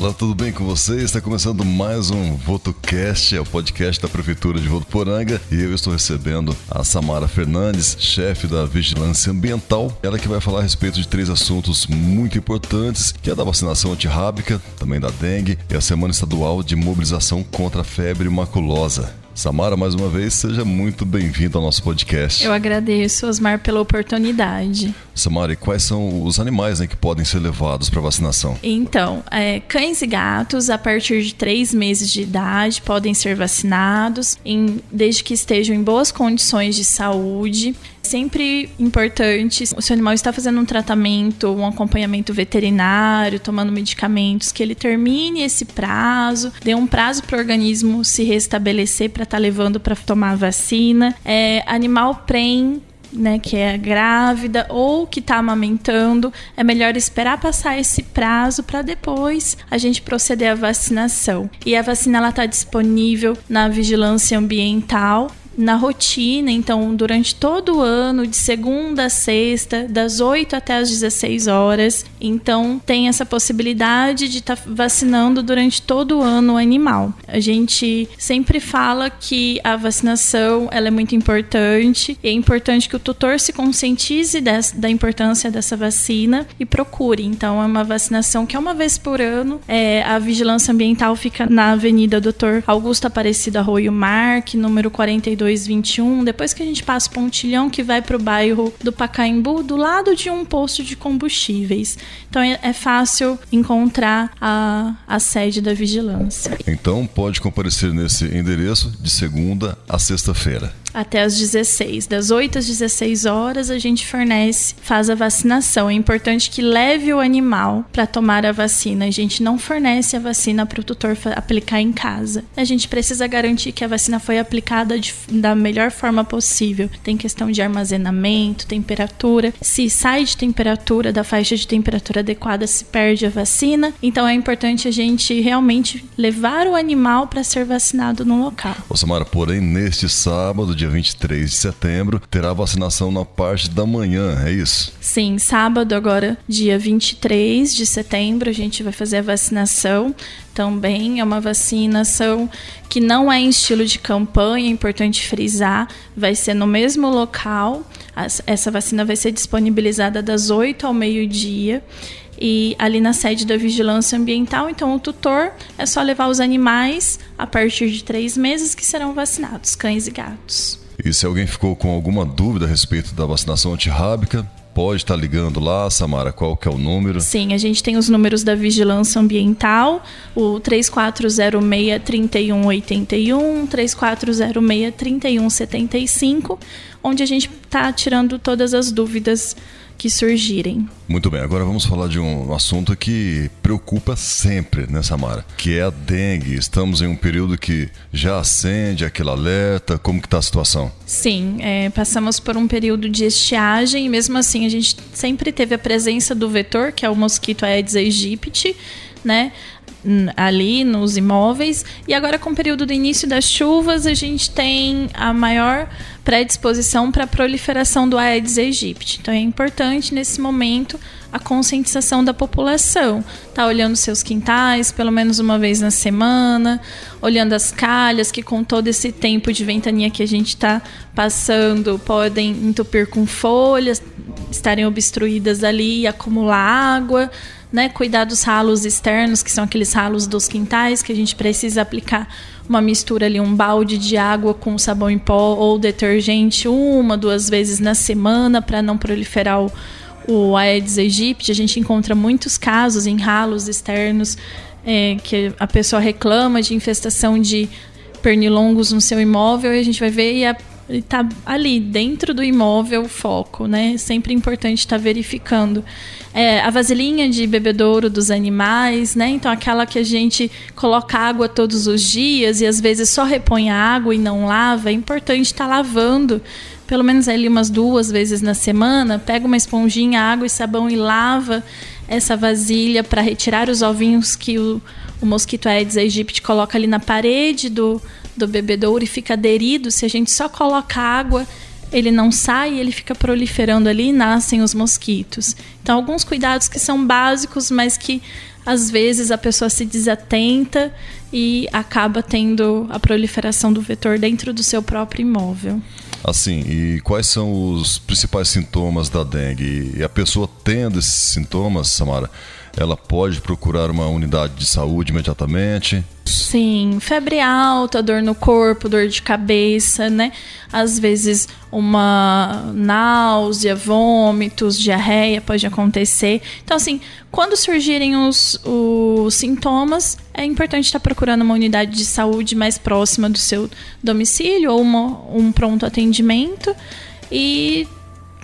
Olá, tudo bem com você? Está começando mais um VotoCast, é o podcast da Prefeitura de Votuporanga e eu estou recebendo a Samara Fernandes, chefe da Vigilância Ambiental. Ela que vai falar a respeito de três assuntos muito importantes, que é da vacinação antirrábica, também da dengue e a Semana Estadual de Mobilização contra a Febre Maculosa. Samara, mais uma vez, seja muito bem-vindo ao nosso podcast. Eu agradeço, Osmar, pela oportunidade. Samara, e quais são os animais né, que podem ser levados para vacinação? Então, é, cães e gatos, a partir de três meses de idade, podem ser vacinados, em, desde que estejam em boas condições de saúde sempre importante, se o animal está fazendo um tratamento, um acompanhamento veterinário, tomando medicamentos, que ele termine esse prazo, dê um prazo para o organismo se restabelecer para estar tá levando para tomar a vacina. É, animal prem né, que é grávida ou que está amamentando, é melhor esperar passar esse prazo para depois a gente proceder à vacinação. E a vacina ela está disponível na vigilância ambiental na rotina, então durante todo o ano, de segunda a sexta, das 8 até as 16 horas. Então tem essa possibilidade de estar tá vacinando durante todo o ano o animal. A gente sempre fala que a vacinação ela é muito importante e é importante que o tutor se conscientize dessa, da importância dessa vacina e procure. Então é uma vacinação que é uma vez por ano. É, a vigilância ambiental fica na Avenida Doutor Augusto Aparecido Arroio Marque, número 42 2221, depois que a gente passa o pontilhão que vai para o bairro do Pacaembu, do lado de um posto de combustíveis. Então é, é fácil encontrar a, a sede da vigilância. Então pode comparecer nesse endereço de segunda a sexta-feira até as 16. Das 8 às 16 horas a gente fornece, faz a vacinação. É importante que leve o animal para tomar a vacina. A gente não fornece a vacina para o tutor aplicar em casa. A gente precisa garantir que a vacina foi aplicada de, da melhor forma possível. Tem questão de armazenamento, temperatura. Se sai de temperatura, da faixa de temperatura adequada, se perde a vacina. Então é importante a gente realmente levar o animal para ser vacinado no local. Ô Samara, porém, neste sábado, dia 23 de setembro, terá vacinação na parte da manhã, é isso? Sim, sábado agora, dia 23 de setembro, a gente vai fazer a vacinação também. É uma vacinação que não é em estilo de campanha, é importante frisar, vai ser no mesmo local. Essa vacina vai ser disponibilizada das 8 ao meio-dia e ali na sede da vigilância ambiental. Então, o tutor é só levar os animais a partir de três meses que serão vacinados, cães e gatos. E se alguém ficou com alguma dúvida a respeito da vacinação antirrábica, pode estar ligando lá, Samara, qual que é o número? Sim, a gente tem os números da Vigilância Ambiental, o 3406-3181, 3406-3175, onde a gente está tirando todas as dúvidas que surgirem. Muito bem, agora vamos falar de um assunto que preocupa sempre, né, Samara? Que é a dengue. Estamos em um período que já acende aquele alerta. Como que está a situação? Sim, é, passamos por um período de estiagem e mesmo assim a gente sempre teve a presença do vetor, que é o mosquito Aedes aegypti, né? ali nos imóveis. E agora, com o período do início das chuvas, a gente tem a maior predisposição para a proliferação do Aedes aegypti. Então, é importante nesse momento a conscientização da população. Tá olhando seus quintais pelo menos uma vez na semana, olhando as calhas que com todo esse tempo de ventania que a gente está passando podem entupir com folhas, estarem obstruídas ali e acumular água né, cuidar dos ralos externos, que são aqueles ralos dos quintais, que a gente precisa aplicar uma mistura ali, um balde de água com sabão em pó ou detergente uma, duas vezes na semana para não proliferar o, o Aedes aegypti. A gente encontra muitos casos em ralos externos é, que a pessoa reclama de infestação de pernilongos no seu imóvel e a gente vai ver e a está ali dentro do imóvel o foco, né? Sempre importante estar tá verificando. É, a vasilhinha de bebedouro dos animais, né? Então aquela que a gente coloca água todos os dias e às vezes só repõe a água e não lava, é importante estar tá lavando pelo menos ali umas duas vezes na semana, pega uma esponjinha, água e sabão e lava essa vasilha para retirar os ovinhos que o, o mosquito Aedes aegypti coloca ali na parede do, do bebedouro e fica aderido, se a gente só coloca água, ele não sai, ele fica proliferando ali e nascem os mosquitos. Então, alguns cuidados que são básicos, mas que às vezes a pessoa se desatenta e acaba tendo a proliferação do vetor dentro do seu próprio imóvel. Assim, e quais são os principais sintomas da dengue? E a pessoa tendo esses sintomas, Samara, ela pode procurar uma unidade de saúde imediatamente? Sim, febre alta, dor no corpo, dor de cabeça, né? Às vezes uma náusea, vômitos, diarreia pode acontecer. Então, assim, quando surgirem os, os sintomas, é importante estar procurando uma unidade de saúde mais próxima do seu domicílio ou uma, um pronto atendimento e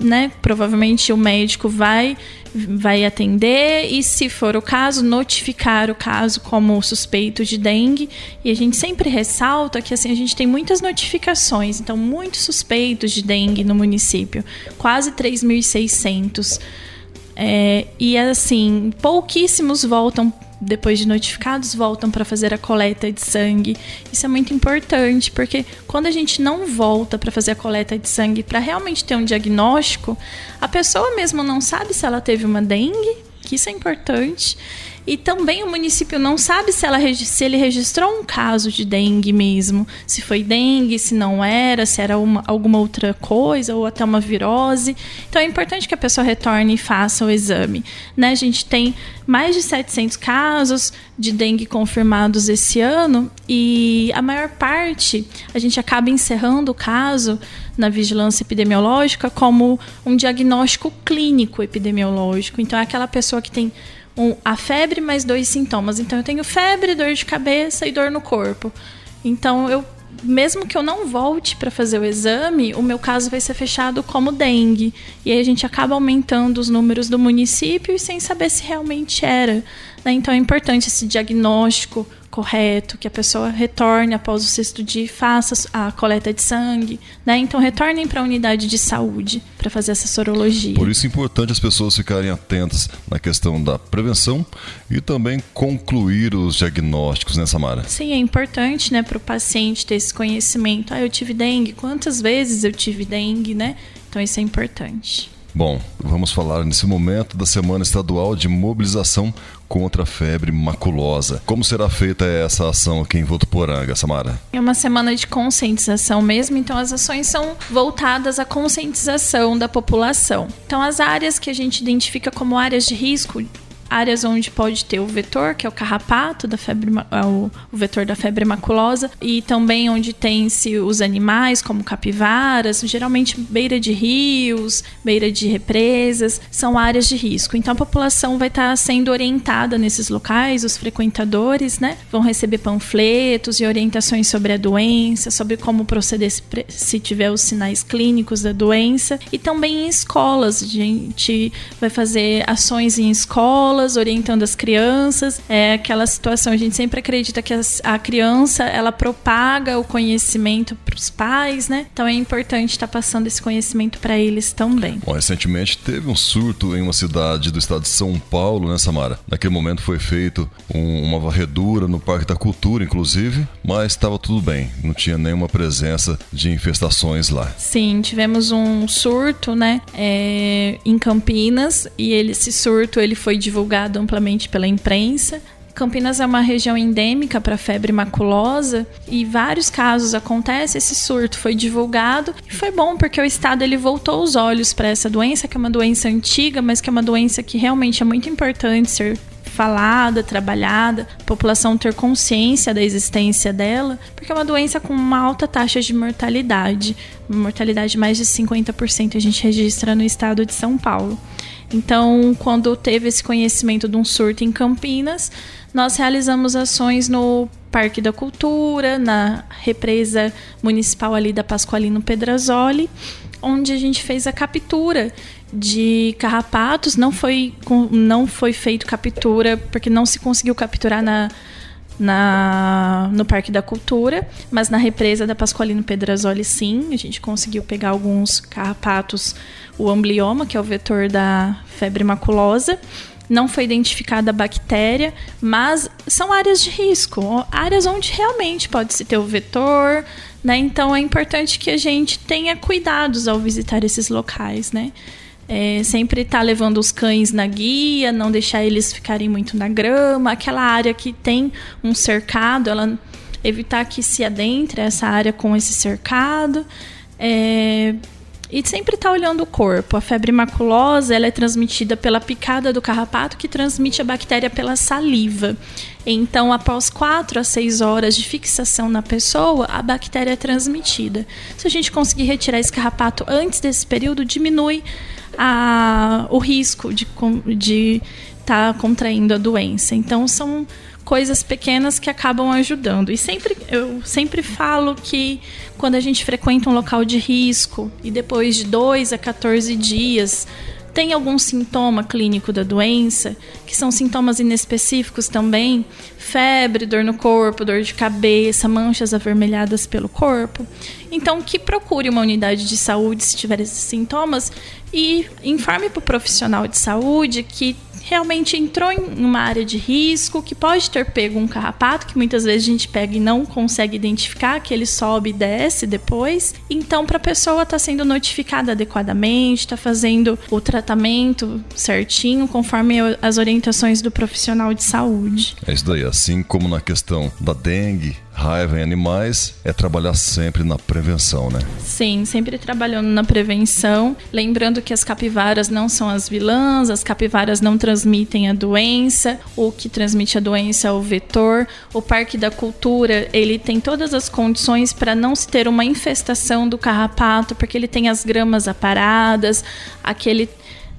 né, provavelmente o médico vai vai atender e, se for o caso, notificar o caso como suspeito de dengue. E a gente sempre ressalta que assim a gente tem muitas notificações, então muitos suspeitos de dengue no município, quase 3.600. É, e assim, pouquíssimos voltam depois de notificados, voltam para fazer a coleta de sangue. Isso é muito importante, porque quando a gente não volta para fazer a coleta de sangue para realmente ter um diagnóstico, a pessoa mesmo não sabe se ela teve uma dengue, que isso é importante. E também o município não sabe se, ela, se ele registrou um caso de dengue mesmo. Se foi dengue, se não era, se era uma, alguma outra coisa ou até uma virose. Então é importante que a pessoa retorne e faça o exame. Né? A gente tem mais de 700 casos de dengue confirmados esse ano e a maior parte a gente acaba encerrando o caso na vigilância epidemiológica como um diagnóstico clínico epidemiológico. Então é aquela pessoa que tem um, a febre mais dois sintomas. Então eu tenho febre, dor de cabeça e dor no corpo. Então eu mesmo que eu não volte para fazer o exame, o meu caso vai ser fechado como dengue. E aí a gente acaba aumentando os números do município e sem saber se realmente era. Né? Então é importante esse diagnóstico correto, que a pessoa retorne após o sexto dia e faça a coleta de sangue, né? Então retornem para a unidade de saúde para fazer essa sorologia. Por isso é importante as pessoas ficarem atentas na questão da prevenção e também concluir os diagnósticos, né, Samara? Sim, é importante, né, para o paciente ter esse conhecimento. Ah, eu tive dengue, quantas vezes eu tive dengue, né? Então isso é importante. Bom, vamos falar nesse momento da Semana Estadual de Mobilização contra a Febre Maculosa. Como será feita essa ação aqui em Votuporanga, Samara? É uma semana de conscientização mesmo, então as ações são voltadas à conscientização da população. Então as áreas que a gente identifica como áreas de risco áreas onde pode ter o vetor, que é o carrapato da febre, é o, vetor da febre maculosa, e também onde tem-se os animais, como capivaras, geralmente beira de rios, beira de represas, são áreas de risco. Então a população vai estar sendo orientada nesses locais, os frequentadores, né, vão receber panfletos e orientações sobre a doença, sobre como proceder se, se tiver os sinais clínicos da doença, e também em escolas, a gente vai fazer ações em escolas escolas, orientando as crianças. É aquela situação, a gente sempre acredita que a criança ela propaga o conhecimento para os pais, né? Então é importante estar tá passando esse conhecimento para eles também. Bom, recentemente teve um surto em uma cidade do estado de São Paulo, né, Samara? Naquele momento foi feito um, uma varredura no Parque da Cultura, inclusive, mas estava tudo bem, não tinha nenhuma presença de infestações lá. Sim, tivemos um surto, né, é, em Campinas e ele, esse surto ele foi divulgado divulgado amplamente pela imprensa. Campinas é uma região endêmica para febre maculosa e vários casos acontecem. Esse surto foi divulgado e foi bom porque o estado ele voltou os olhos para essa doença, que é uma doença antiga, mas que é uma doença que realmente é muito importante ser falada, trabalhada, a população ter consciência da existência dela, porque é uma doença com uma alta taxa de mortalidade, mortalidade de mais de 50% a gente registra no estado de São Paulo. Então, quando teve esse conhecimento de um surto em Campinas, nós realizamos ações no Parque da Cultura, na represa municipal ali da Pascoalino Pedrazoli, onde a gente fez a captura de carrapatos. Não foi, não foi feito captura, porque não se conseguiu capturar na, na, no Parque da Cultura, mas na represa da Pascoalino Pedrazoli sim, a gente conseguiu pegar alguns carrapatos, o amblioma, que é o vetor da febre maculosa. Não foi identificada a bactéria, mas são áreas de risco, áreas onde realmente pode se ter o vetor, né? Então é importante que a gente tenha cuidados ao visitar esses locais, né? É, sempre estar tá levando os cães na guia, não deixar eles ficarem muito na grama, aquela área que tem um cercado, ela evitar que se adentre essa área com esse cercado. É, e sempre estar tá olhando o corpo. A febre maculosa ela é transmitida pela picada do carrapato, que transmite a bactéria pela saliva. Então, após 4 a 6 horas de fixação na pessoa, a bactéria é transmitida. Se a gente conseguir retirar esse carrapato antes desse período, diminui a, o risco de estar de tá contraindo a doença. Então, são coisas pequenas que acabam ajudando. E sempre eu sempre falo que quando a gente frequenta um local de risco e depois de 2 a 14 dias tem algum sintoma clínico da doença, que são sintomas inespecíficos também, febre, dor no corpo, dor de cabeça, manchas avermelhadas pelo corpo, então que procure uma unidade de saúde se tiver esses sintomas e informe para o profissional de saúde que realmente entrou em uma área de risco, que pode ter pego um carrapato, que muitas vezes a gente pega e não consegue identificar, que ele sobe e desce depois. Então, para a pessoa estar tá sendo notificada adequadamente, está fazendo o tratamento certinho, conforme as orientações do profissional de saúde. É isso daí, assim como na questão da dengue, raiva em animais é trabalhar sempre na prevenção, né? Sim, sempre trabalhando na prevenção. Lembrando que as capivaras não são as vilãs, as capivaras não transmitem a doença, o que transmite a doença é o vetor. O Parque da Cultura, ele tem todas as condições para não se ter uma infestação do carrapato, porque ele tem as gramas aparadas, aquele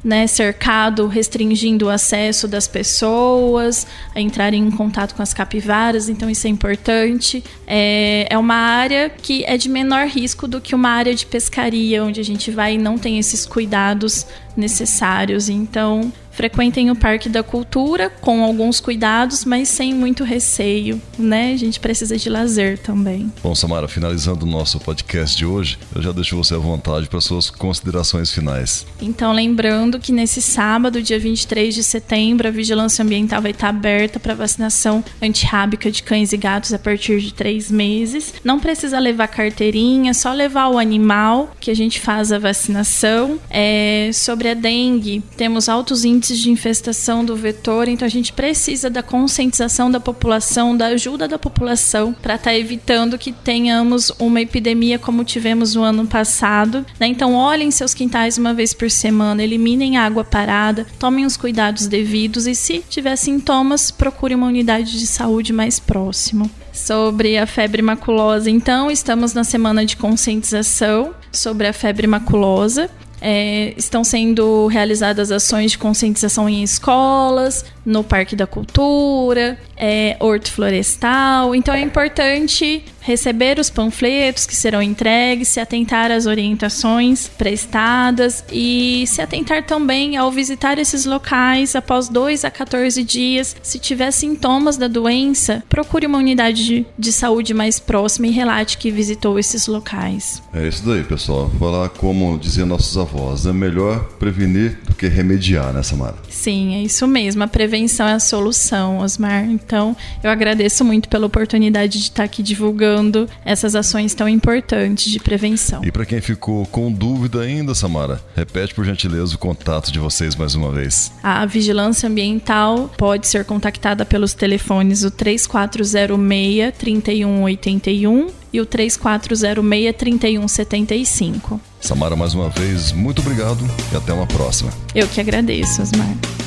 né, cercado, restringindo o acesso das pessoas a entrarem em contato com as capivaras, então isso é importante. É, é uma área que é de menor risco do que uma área de pescaria, onde a gente vai e não tem esses cuidados necessários. Então, frequentem o Parque da Cultura com alguns cuidados, mas sem muito receio, né? A gente precisa de lazer também. Bom, Samara, finalizando o nosso podcast de hoje, eu já deixo você à vontade para suas considerações finais. Então, lembrando que nesse sábado, dia 23 de setembro, a Vigilância Ambiental vai estar aberta para vacinação antirrábica de cães e gatos a partir de três meses. Não precisa levar carteirinha, só levar o animal que a gente faz a vacinação. É, sobre a dengue, temos altos índices índices de infestação do vetor, então a gente precisa da conscientização da população, da ajuda da população para estar tá evitando que tenhamos uma epidemia como tivemos no ano passado. Né? Então olhem seus quintais uma vez por semana, eliminem água parada, tomem os cuidados devidos e se tiver sintomas, procure uma unidade de saúde mais próxima sobre a febre maculosa. Então, estamos na semana de conscientização sobre a febre maculosa. É, estão sendo realizadas ações de conscientização em escolas, no Parque da Cultura, é, Horto Florestal. Então é importante receber os panfletos que serão entregues, se atentar às orientações prestadas e se atentar também ao visitar esses locais após 2 a 14 dias. Se tiver sintomas da doença, procure uma unidade de, de saúde mais próxima e relate que visitou esses locais. É isso daí, pessoal. Falar como diziam nossos avós, é melhor prevenir do que remediar, né, Samara? Sim, é isso mesmo. A prevenção é a solução, Osmar. Então, eu agradeço muito pela oportunidade de estar aqui divulgando essas ações tão importantes de prevenção. E para quem ficou com dúvida ainda, Samara, repete por gentileza o contato de vocês mais uma vez. A vigilância ambiental pode ser contactada pelos telefones o 3406 3181 e o 3406 3175. Samara, mais uma vez, muito obrigado e até uma próxima. Eu que agradeço, Osmar.